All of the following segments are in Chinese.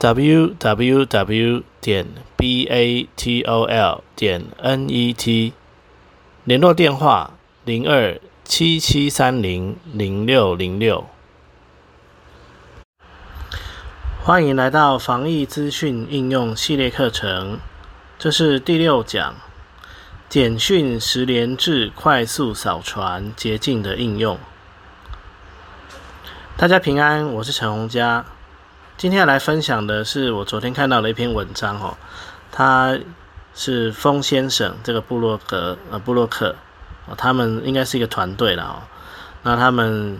Www 点 batol 点 net 联络电话零二七七三零零六零六。欢迎来到防疫资讯应用系列课程，这是第六讲，简讯十连制快速扫传捷径的应用。大家平安，我是陈洪佳。今天来分享的是我昨天看到的一篇文章哦，他是风先生这个布洛格呃布洛克，他们应该是一个团队了哦。那他们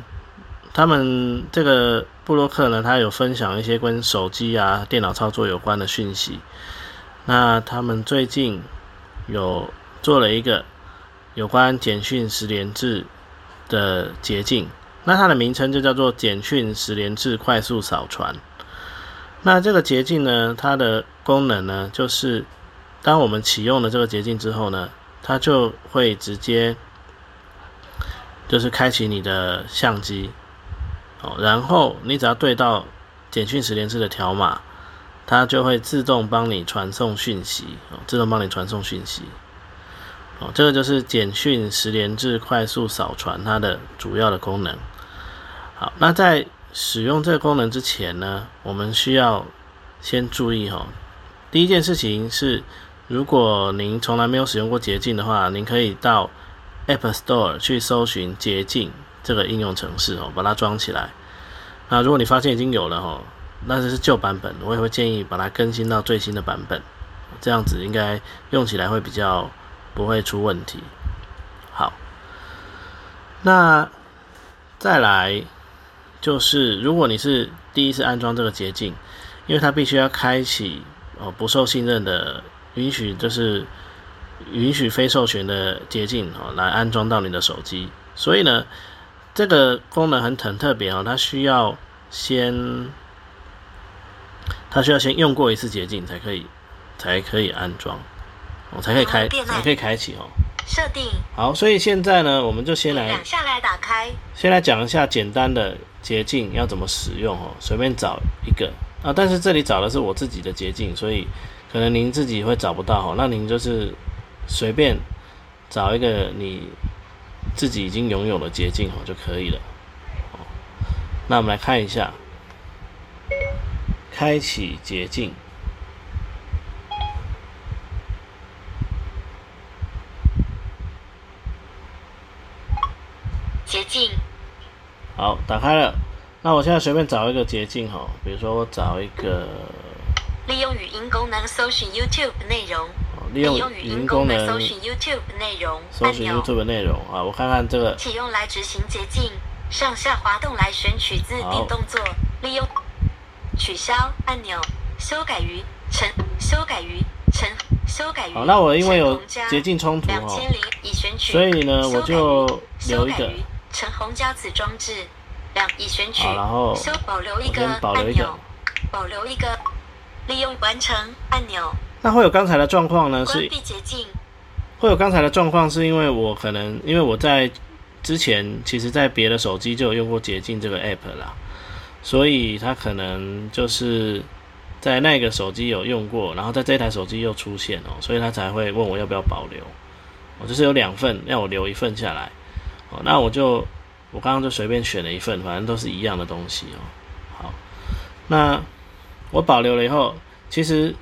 他们这个布洛克呢，他有分享一些跟手机啊、电脑操作有关的讯息。那他们最近有做了一个有关简讯十连制的捷径，那它的名称就叫做简讯十连制快速扫传。那这个捷径呢，它的功能呢，就是当我们启用了这个捷径之后呢，它就会直接就是开启你的相机，哦，然后你只要对到简讯十连制的条码，它就会自动帮你传送讯息，哦，自动帮你传送讯息，哦，这个就是简讯十连制快速扫传它的主要的功能。好，那在使用这个功能之前呢，我们需要先注意哈。第一件事情是，如果您从来没有使用过捷径的话，您可以到 App Store 去搜寻捷径这个应用程式哦，把它装起来。那如果你发现已经有了哈，那这是旧版本，我也会建议把它更新到最新的版本，这样子应该用起来会比较不会出问题。好，那再来。就是如果你是第一次安装这个捷径，因为它必须要开启哦不受信任的允许，就是允许非授权的捷径哦来安装到你的手机，所以呢这个功能很很特别哦，它需要先它需要先用过一次捷径才可以才可以安装，哦才可以开才可以开启哦。设定好，所以现在呢，我们就先来下来打开，先来讲一下简单的捷径要怎么使用哦。随便找一个啊，但是这里找的是我自己的捷径，所以可能您自己会找不到哦。那您就是随便找一个你自己已经拥有的捷径哦就可以了。那我们来看一下，开启捷径。捷径，好，打开了。那我现在随便找一个捷径哈，比如说我找一个，利用语音功能搜寻 YouTube 内容。利用语音功能搜寻 YouTube 内容。搜寻 YouTube 内容啊，我看看这个。启用来执行捷径，上下滑动来选取自定动作。利用取消按钮，修改于陈，修改于陈，修改于。好，那我因为有捷径冲突哈，所以呢我就留一个。陈红胶子装置，两已选取，然后修保留一个按钮，保留一个，利用完成按钮。那会有刚才的状况呢？是闭捷径。会有刚才的状况，是因为我可能因为我在之前，其实在别的手机就有用过捷径这个 app 啦，所以它可能就是在那个手机有用过，然后在这台手机又出现哦，所以他才会问我要不要保留。我就是有两份，让我留一份下来。哦，那我就我刚刚就随便选了一份，反正都是一样的东西哦。好，那我保留了以后，其实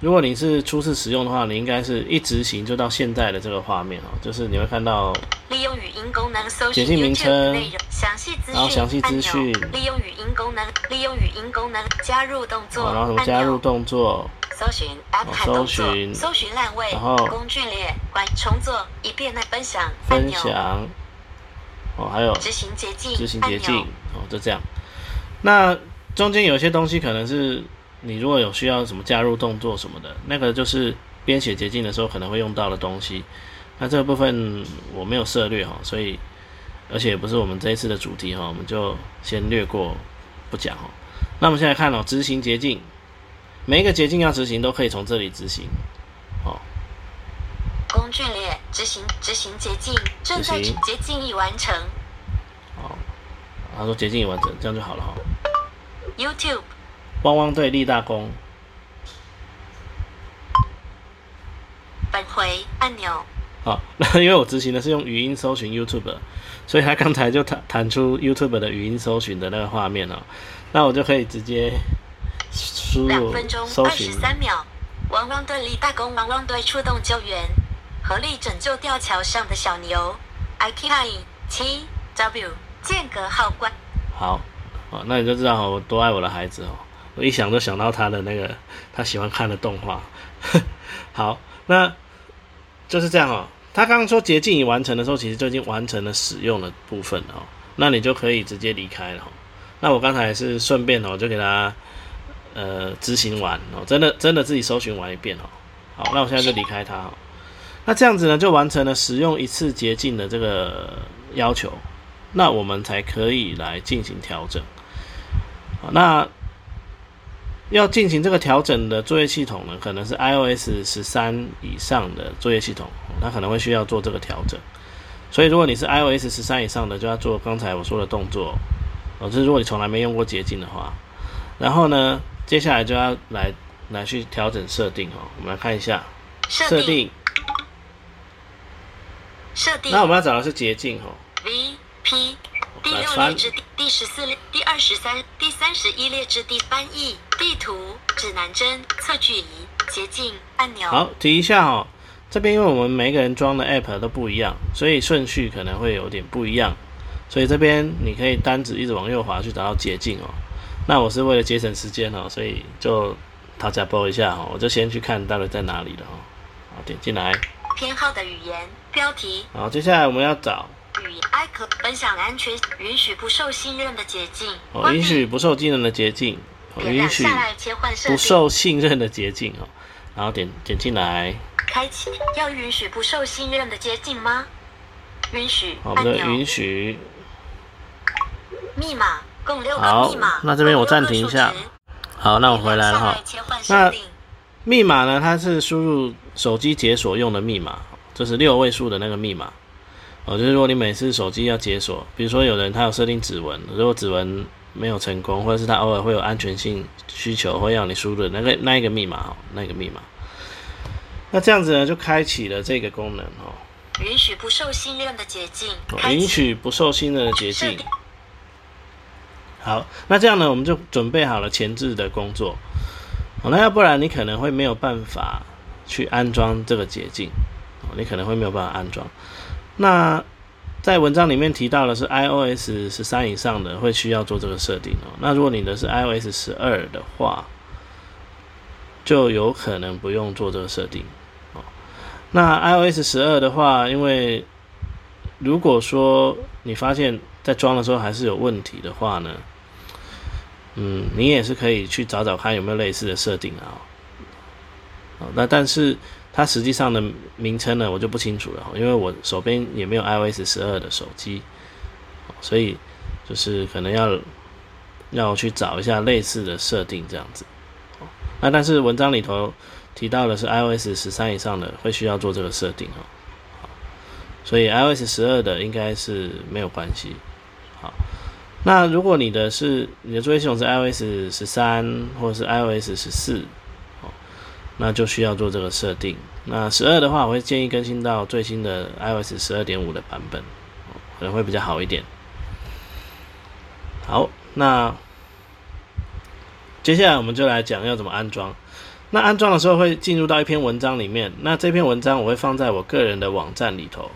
如果你是初次使用的话，你应该是一执行就到现在的这个画面哦，就是你会看到利用语音功能搜寻名称、详细资讯，然后详细资讯，利用语音功能，利用语音功能加入动作，然后什么加入动作，搜寻 App 搜寻搜寻烂位，然后工具列关重做一遍来分享分享。哦，还有执行捷径，执行捷径哦，就这样。那中间有些东西可能是你如果有需要什么加入动作什么的，那个就是编写捷径的时候可能会用到的东西。那这个部分我没有涉略哈，所以而且也不是我们这一次的主题哈，我们就先略过不讲哈。那我们现在看哦，执行捷径，每一个捷径要执行都可以从这里执行。好，工具列执行执行捷径正在捷径已完成。哦，他说捷径已完成，这样就好了哈。YouTube，汪汪队立大功。返回按钮。好，那因为我执行的是用语音搜寻 YouTube，所以他刚才就弹弹出 YouTube 的语音搜寻的那个画面哦，那我就可以直接输入搜寻。二十三秒，汪汪队立大功，汪汪队出动救援，合力拯救吊桥上的小牛。I K I 七 W 间隔号关。好，哦，那你就知道我多爱我的孩子哦，我一想就想到他的那个他喜欢看的动画。好，那。就是这样哦，他刚刚说捷径已完成的时候，其实就已经完成了使用的部分了哦，那你就可以直接离开了。哦那我刚才是顺便哦，就给他呃执行完哦，真的真的自己搜寻完一遍哦。好，那我现在就离开他哦。那这样子呢，就完成了使用一次捷径的这个要求，那我们才可以来进行调整。好，那。要进行这个调整的作业系统呢，可能是 iOS 十三以上的作业系统，它可能会需要做这个调整。所以如果你是 iOS 十三以上的，就要做刚才我说的动作。哦，就是如果你从来没用过捷径的话，然后呢，接下来就要来来去调整设定哦。我们来看一下设定，设定。那我们要找的是捷径哦。V P 第六列之第第十四列第二十三第三十一列之第翻译地图指南针测距仪捷径按钮。好，提一下哦，这边因为我们每个人装的 app 都不一样，所以顺序可能会有点不一样。所以这边你可以单指一直往右滑去找到捷径哦。那我是为了节省时间哦，所以就大家播一下哦，我就先去看到底在哪里了哦。好，点进来。偏好的语言标题。好，接下来我们要找。与 i 可分享安全，允许不受信任的捷径。哦，允许不受信任的捷径。允许不受信任的捷径哦，然后点点进来。开启要允许不受信任的捷径吗？允许。我们的允许。密码共六个密码。那这边我暂停一下。好，那我回来了哈。那密码呢？它是输入手机解锁用的密码，就是六位数的那个密码。哦，就是如果你每次手机要解锁，比如说有人他有设定指纹，如果指纹没有成功，或者是他偶尔会有安全性需求，会要你输入那个那一个密码哦，那个密码。那这样子呢，就开启了这个功能哦。允许不受信任的捷径。允许不受信任的捷径。好，那这样呢，我们就准备好了前置的工作。哦，那要不然你可能会没有办法去安装这个捷径。哦，你可能会没有办法安装。那在文章里面提到的是 iOS 十三以上的会需要做这个设定哦。那如果你的是 iOS 十二的话，就有可能不用做这个设定哦。那 iOS 十二的话，因为如果说你发现，在装的时候还是有问题的话呢，嗯，你也是可以去找找看有没有类似的设定啊。哦，那但是。它实际上的名称呢，我就不清楚了，因为我手边也没有 iOS 十二的手机，所以就是可能要要去找一下类似的设定这样子。那但是文章里头提到的是 iOS 十三以上的会需要做这个设定哦，所以 iOS 十二的应该是没有关系。好，那如果你的是你的作业系统是 iOS 十三或者是 iOS 十四。那就需要做这个设定。那十二的话，我会建议更新到最新的 iOS 十二点五的版本，可能会比较好一点。好，那接下来我们就来讲要怎么安装。那安装的时候会进入到一篇文章里面。那这篇文章我会放在我个人的网站里头。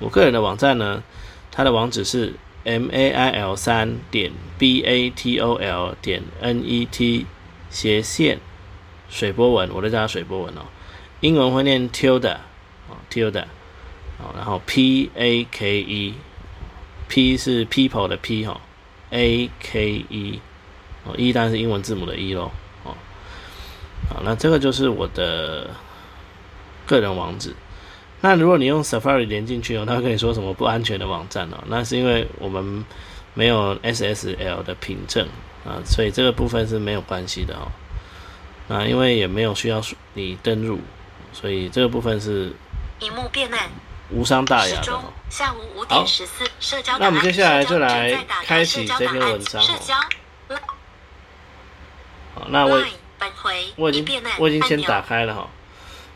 我个人的网站呢，它的网址是 mail 三点 batol 点 net 斜线。水波纹，我都叫它水波纹哦。英文会念 tilde 哦，tilde 哦，然后 p a k e，p 是 people 的 p 哈，a k e 哦，e 当然是英文字母的 e 咯哦。好，那这个就是我的个人网址。那如果你用 Safari 连进去哦，它跟你说什么不安全的网站哦？那是因为我们没有 SSL 的凭证啊，所以这个部分是没有关系的哦。那因为也没有需要你登入，所以这个部分是荧幕变暗，无伤大雅的哦。下午五点十四，社交。那我们接下来就来开开启这篇文章哦好，那我我已经我已经先打开了哈。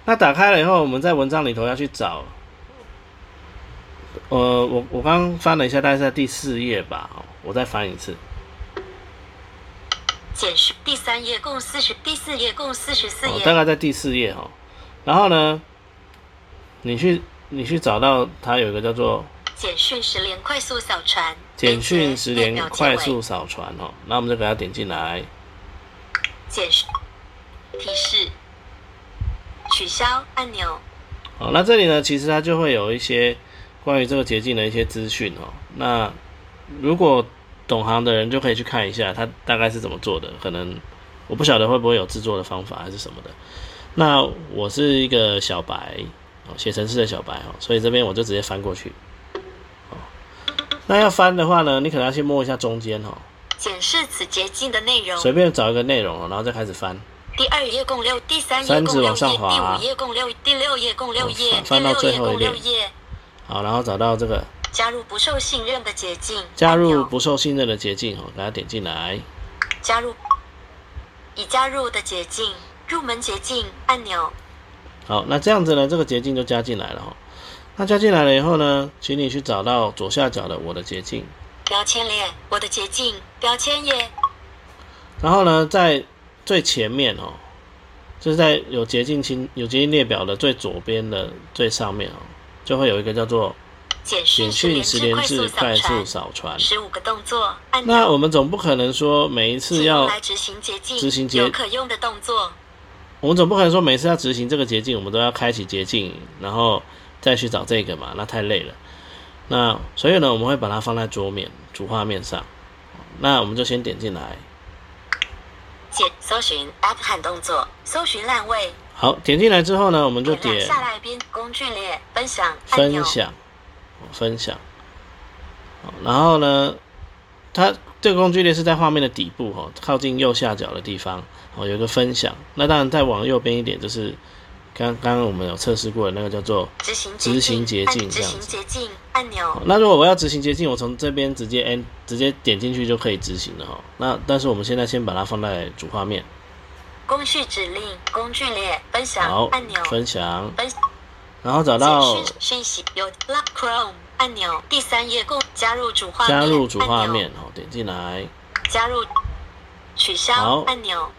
那打开了以后，我们在文章里头要去找，呃，我我刚刚翻了一下，大概在第四页吧，哦我再翻一次。简讯第三页共四十，第四页共四十四哦，页。大概在第四页哦。然后呢，你去你去找到它有一个叫做简讯十连快速扫传，简讯十连快速扫传哦，那我们就给它点进来。简讯提示取消按钮，好，那这里呢，其实它就会有一些关于这个捷径的一些资讯哦。那如果懂行的人就可以去看一下，它大概是怎么做的。可能我不晓得会不会有制作的方法还是什么的。那我是一个小白哦，写程式的小白哦，所以这边我就直接翻过去。哦，那要翻的话呢，你可能要先摸一下中间哦，显示此捷径的内容。随便找一个内容哦，然后再开始翻。第二页共六，第三页共六页，往上滑第五页共六，第六页共六页，翻到六页共最后一页。好，然后找到这个加入不受信任的捷径，加入不受信任的捷径哦，给它点进来。加入已加入的捷径，入门捷径按钮。好，那这样子呢，这个捷径就加进来了哈。那加进来了以后呢，请你去找到左下角的我的捷径，标签列，我的捷径标签页，然后呢，在最前面哦，就是在有捷径清有捷径列表的最左边的最上面哦，就会有一个叫做简讯十连制快快速速扫传。十五个动作。那我们总不可能说每一次要执行捷径，执行捷有可用的动作。我们总不可能说每次要执行这个捷径，我们都要开启捷径，然后再去找这个嘛，那太累了。那所以呢，我们会把它放在桌面主画面上。那我们就先点进来，简搜寻 App 和动作，搜寻烂位，好，点进来之后呢，我们就点点下来边工具列分享分享，哦分享。好然后呢，它这个工具列是在画面的底部哈，靠近右下角的地方哦，有个分享。那当然再往右边一点，就是刚刚刚我们有测试过的那个叫做执行执行捷径按执行这样子捷径按钮，那如果我要执行捷径，我从这边直接 N 直接点进去就可以执行了哈。那但是我们现在先把它放在主画面，工序指令工具列分享好按钮，，分享，分然后找到讯讯息有 Lock Chrome 按钮，第三页共加入主画面，加入主画面，哦，点进来。加入取消按钮，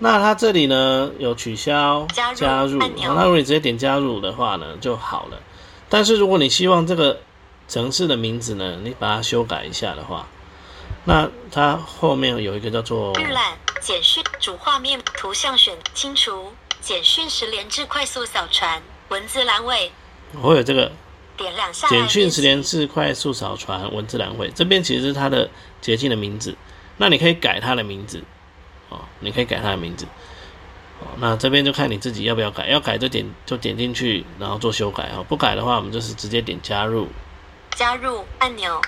那它这里呢有取消加入那如果你直接点加入的话呢就好了。但是如果你希望这个城市的名字呢，你把它修改一下的话，那它后面有一个叫做预览简讯主画面图像选清除，简讯时连至快速扫传，文字栏位。会有这个点两下简讯十连编辑制快速扫传文字栏位，这边其实是它的捷径的名字，那你可以改它的名字哦，你可以改它的名字哦，那这边就看你自己要不要改，要改就点就点进去，然后做修改哦，不改的话我们就是直接点加入，加入按钮，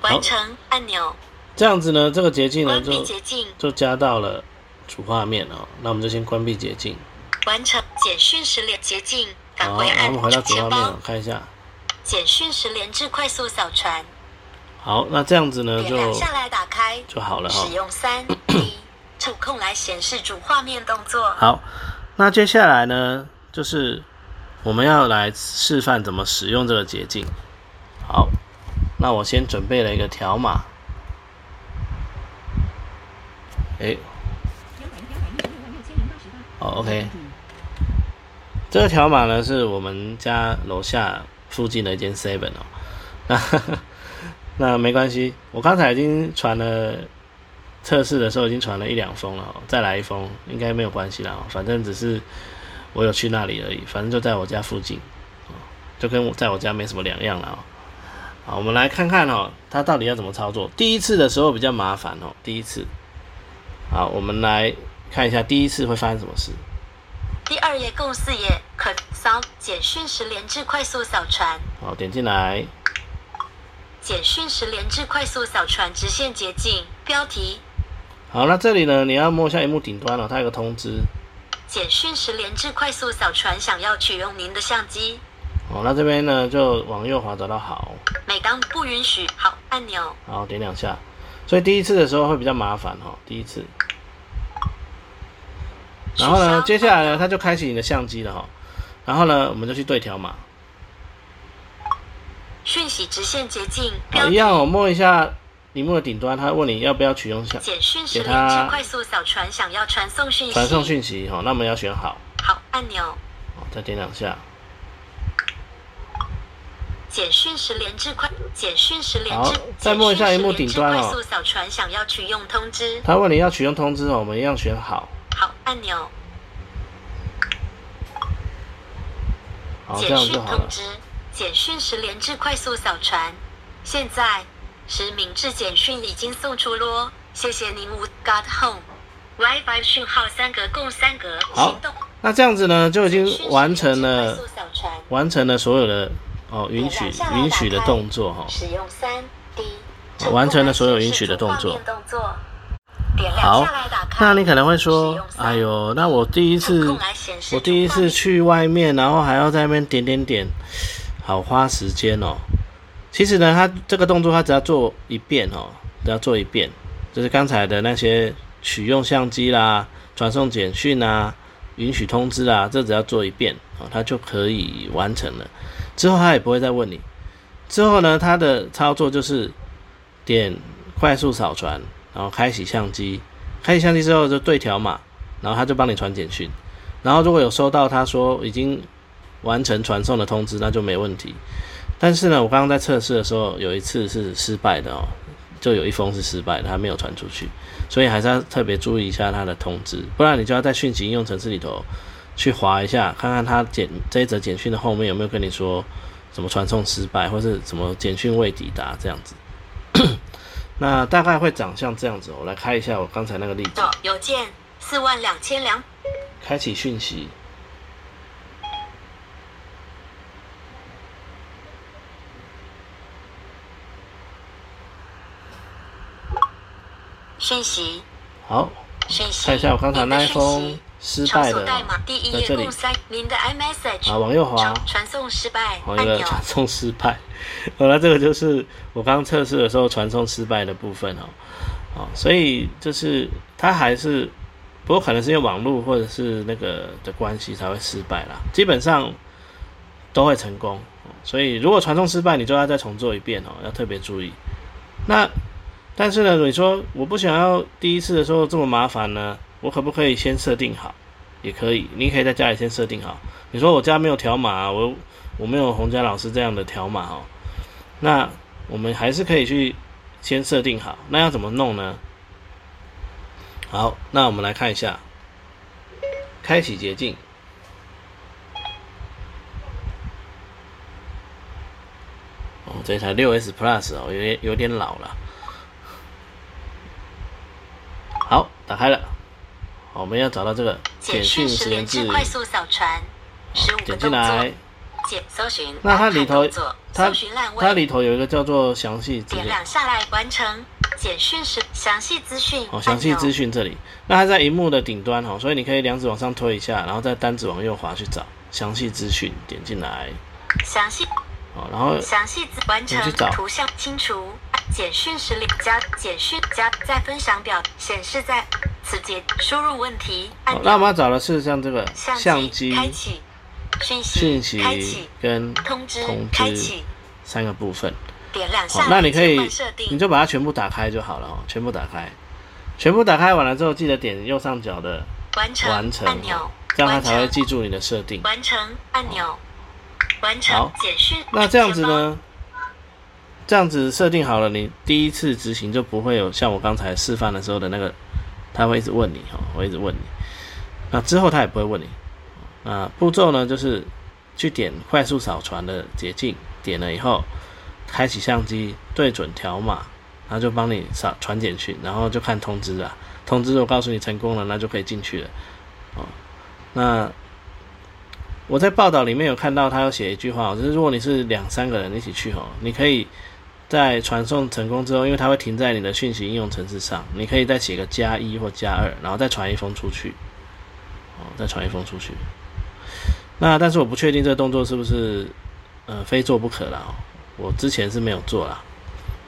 完成按钮，这样子呢，这个捷径呢就就加到了主画面哦，那我们就先关闭捷径，完成简讯时连捷径，返好，回按我们回到主画面哦，看一下，简讯时连至快速扫传，好，那这样子呢就下来打开，就好了哈、使用三 D 触控来显示主画面动作。好，那接下来呢，就是我们要来示范怎么使用这个捷径。好，那我先准备了一个条码。诶，好，OK。这个条码呢是我们家楼下附近的一间 Seven 哦。那那没关系，我刚才已经传了测试的时候已经传了一两封了哦，再来一封应该没有关系啦哦，反正只是我有去那里而已，反正就在我家附近，哦，就跟我在我家没什么两样了哦。好，我们来看看哦，它到底要怎么操作。第一次的时候比较麻烦哦，第一次。好，我们来看一下第一次会发生什么事。第二页共四页，可扫简讯时连至快速扫传。好，点进来。简讯时连至快速扫传直线捷径。标题。好，那这里呢，你要摸一下荧幕顶端哦，它有个通知。简讯时连至快速扫传，想要取用您的相机。哦，那这边呢，就往右滑找到好。每当不允许，好按钮。好，点两下。所以第一次的时候会比较麻烦哈，第一次。然后呢，接下来呢，它就开启你的相机了哈。然后呢，我们就去对条码。讯息直线捷径。好，一样我，摸一下屏幕的顶端，他问你要不要取用相。简讯时连接快速扫传，想要传送讯息。传送讯息哈，那我们要选好。好按钮。好，再点两下。简讯时连至快，简讯时连至，再摸一下荧幕顶端哦。快速扫传，想要取用通知。他问你要取用通知哦，我们一样选好。好按钮。好，这样就好了。简讯时连至快速扫传，现在实名制简讯已经送出咯，谢谢您。无 Got Home，WiFi 讯号三格共三格。好，那这样子呢，就已经完成了，完成了所有的。哦，允许允许的动作哈，使用三 D，完成了所有允许的动作。好，那你可能会说，哎呦，那我第一次，我第一次去外面，然后还要在那边点点点，好花时间哦。其实呢，他这个动作他只要做一遍哦，只要做一遍，就是刚才的那些取用相机啦、传送简讯啊、允许通知啊，这只要做一遍哦，他就可以完成了。之后他也不会再问你。之后呢，他的操作就是点快速扫传，然后开启相机。开启相机之后就对条码，然后他就帮你传简讯。然后如果有收到他说已经完成传送的通知，那就没问题。但是呢，我刚刚在测试的时候有一次是失败的哦，就有一封是失败的，它没有传出去。所以还是要特别注意一下它的通知，不然你就要在讯息应用程式里头。去划一下，看看它简这一则简讯的后面有没有跟你说什么传送失败，或是什么简讯未抵达这样子。那大概会长像这样子。我来开一下我刚才那个例子。邮件四万两千两。开启讯息。讯息。好。看一下我刚才那一封。失败的，在这里。啊，往右滑。传送失败。好，一个传送失败。好了，这个就是我刚测试的时候传送失败的部分哦。哦，所以就是它还是，不过可能是因为网络或者是那个的关系才会失败啦。基本上都会成功。所以如果传送失败，你就要再重做一遍哦，要特别注意。那但是呢，你说我不想要第一次的时候这么麻烦呢？我可不可以先设定好？也可以，你可以在家里先设定好。你说我家没有条码，我我没有洪家老师这样的条码哦。那我们还是可以去先设定好。那要怎么弄呢？好，那我们来看一下，开启捷径。哦，这台六 S Plus 哦，有点有点老了。好，打开了。我们要找到这个简讯时连制快速扫传，点进来，简搜寻，那它里头它它里头有一个叫做详细资点两下来完成简讯时详细资讯。哦，详细资讯这里，那它在荧幕的顶端哦，所以你可以两指往上推一下，然后再单指往右滑去找详细资讯，点进来，详细，哦，然后详细完成图像清除。简讯时连加简讯加在分享表显示在此节输入问题。那我们要找的是像这个相机开启讯息开启跟通知通知三个部分。点两下那你可以你就把它全部打开就好了哦，全部打开，全部打开完了之后记得点右上角的完成完成按钮，这样它才会记住你的设定。完成按钮，完成简讯。那这样子呢？这样子设定好了，你第一次执行就不会有像我刚才示范的时候的那个，他会一直问你哈，会一直问你。那之后他也不会问你。那步骤呢，就是去点快速扫传的捷径，点了以后，开启相机，对准条码，然后就帮你扫传简讯，然后就看通知啊。通知我告诉你成功了，那就可以进去了。哦，那我在报道里面有看到他有写一句话，就是如果你是两三个人一起去哦，你可以在传送成功之后，因为它会停在你的讯息应用程式上，你可以再写个加一或加二，然后再传一封出去，哦，再传一封出去。那但是我不确定这个动作是不是呃非做不可了哦，我之前是没有做啦，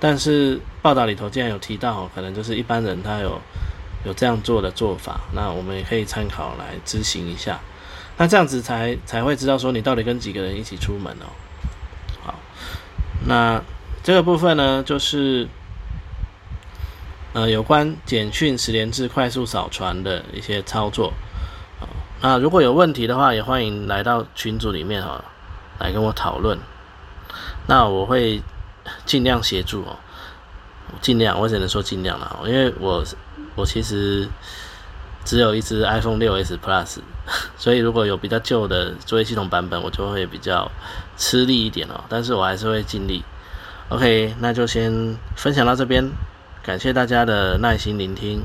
但是报道里头竟然有提到，可能就是一般人他有有这样做的做法，那我们也可以参考来执行一下。那这样子才才会知道说你到底跟几个人一起出门哦。好，那这个部分呢，就是呃有关简讯十连制快速扫传的一些操作。那如果有问题的话，也欢迎来到群组里面哈，来跟我讨论。那我会尽量协助哦，尽量，我只能说尽量了，因为我我其实只有一只 iPhone 六 S Plus，所以如果有比较旧的作业系统版本，我就会比较吃力一点哦。但是我还是会尽力。OK，那就先分享到这边，感谢大家的耐心聆听。